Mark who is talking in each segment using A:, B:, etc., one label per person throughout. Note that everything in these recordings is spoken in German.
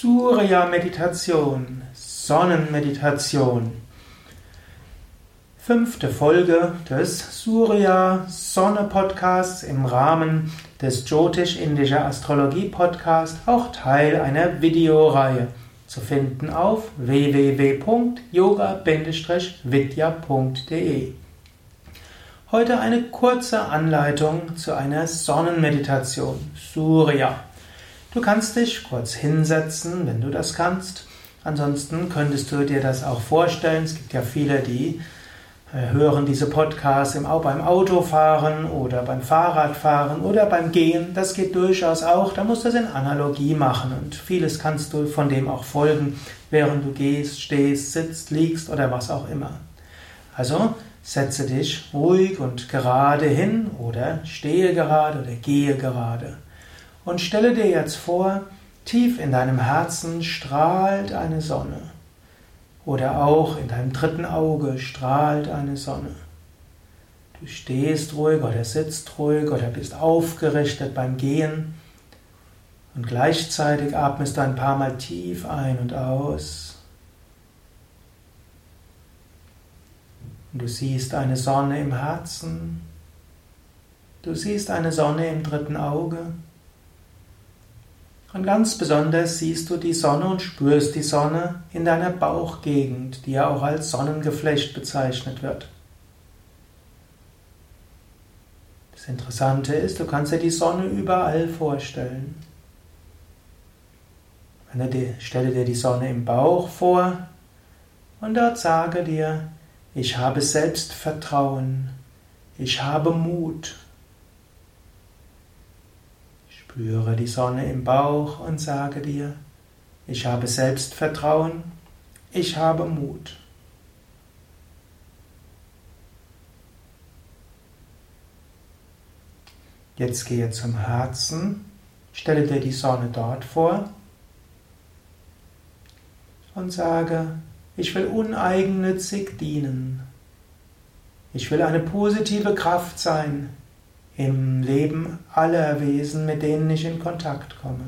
A: Surya-Meditation, Sonnenmeditation. Fünfte Folge des Surya-Sonne-Podcasts im Rahmen des Jyotish-Indischer Astrologie-Podcast, auch Teil einer Videoreihe, zu finden auf www.yoga-vidya.de. Heute eine kurze Anleitung zu einer Sonnenmeditation, Surya. Du kannst dich kurz hinsetzen, wenn du das kannst. Ansonsten könntest du dir das auch vorstellen. Es gibt ja viele, die äh, hören diese Podcasts im, beim Autofahren oder beim Fahrradfahren oder beim Gehen. Das geht durchaus auch. Da musst du es in Analogie machen und vieles kannst du von dem auch folgen, während du gehst, stehst, sitzt, liegst oder was auch immer. Also setze dich ruhig und gerade hin oder stehe gerade oder gehe gerade. Und stelle dir jetzt vor, tief in deinem Herzen strahlt eine Sonne. Oder auch in deinem dritten Auge strahlt eine Sonne. Du stehst ruhig oder sitzt ruhig oder bist aufgerichtet beim Gehen. Und gleichzeitig atmest du ein paar Mal tief ein und aus. Und du siehst eine Sonne im Herzen. Du siehst eine Sonne im dritten Auge. Und ganz besonders siehst du die Sonne und spürst die Sonne in deiner Bauchgegend, die ja auch als Sonnengeflecht bezeichnet wird. Das Interessante ist, du kannst dir die Sonne überall vorstellen. Stelle dir die Sonne im Bauch vor und dort sage dir, ich habe Selbstvertrauen, ich habe Mut, Spüre die Sonne im Bauch und sage dir, ich habe Selbstvertrauen, ich habe Mut. Jetzt gehe zum Herzen, stelle dir die Sonne dort vor und sage, ich will uneigennützig dienen. Ich will eine positive Kraft sein im Leben aller Wesen, mit denen ich in Kontakt komme.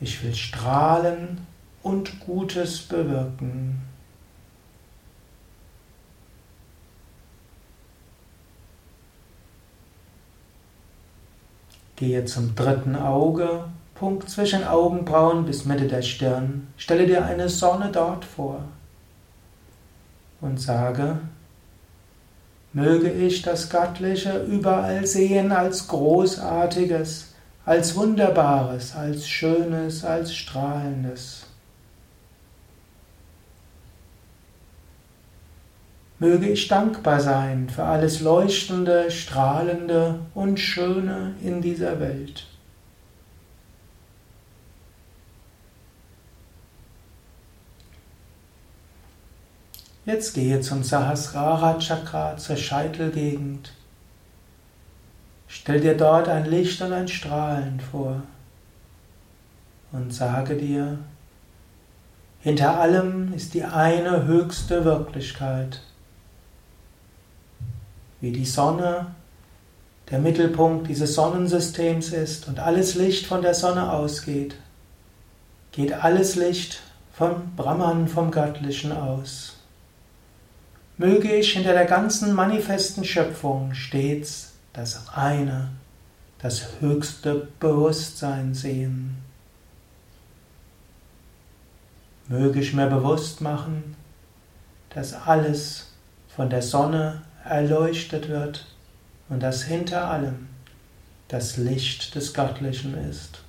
A: Ich will strahlen und Gutes bewirken. Gehe zum dritten Auge, Punkt zwischen Augenbrauen bis Mitte der Stirn. Stelle dir eine Sonne dort vor und sage, Möge ich das Göttliche überall sehen als Großartiges, als Wunderbares, als Schönes, als Strahlendes. Möge ich dankbar sein für alles Leuchtende, Strahlende und Schöne in dieser Welt. Jetzt gehe zum Sahasrara Chakra, zur Scheitelgegend. Stell dir dort ein Licht und ein Strahlen vor und sage dir, hinter allem ist die eine höchste Wirklichkeit. Wie die Sonne der Mittelpunkt dieses Sonnensystems ist und alles Licht von der Sonne ausgeht, geht alles Licht vom Brahman, vom Göttlichen aus. Möge ich hinter der ganzen manifesten Schöpfung stets das eine, das höchste Bewusstsein sehen. Möge ich mir bewusst machen, dass alles von der Sonne erleuchtet wird und dass hinter allem das Licht des Göttlichen ist.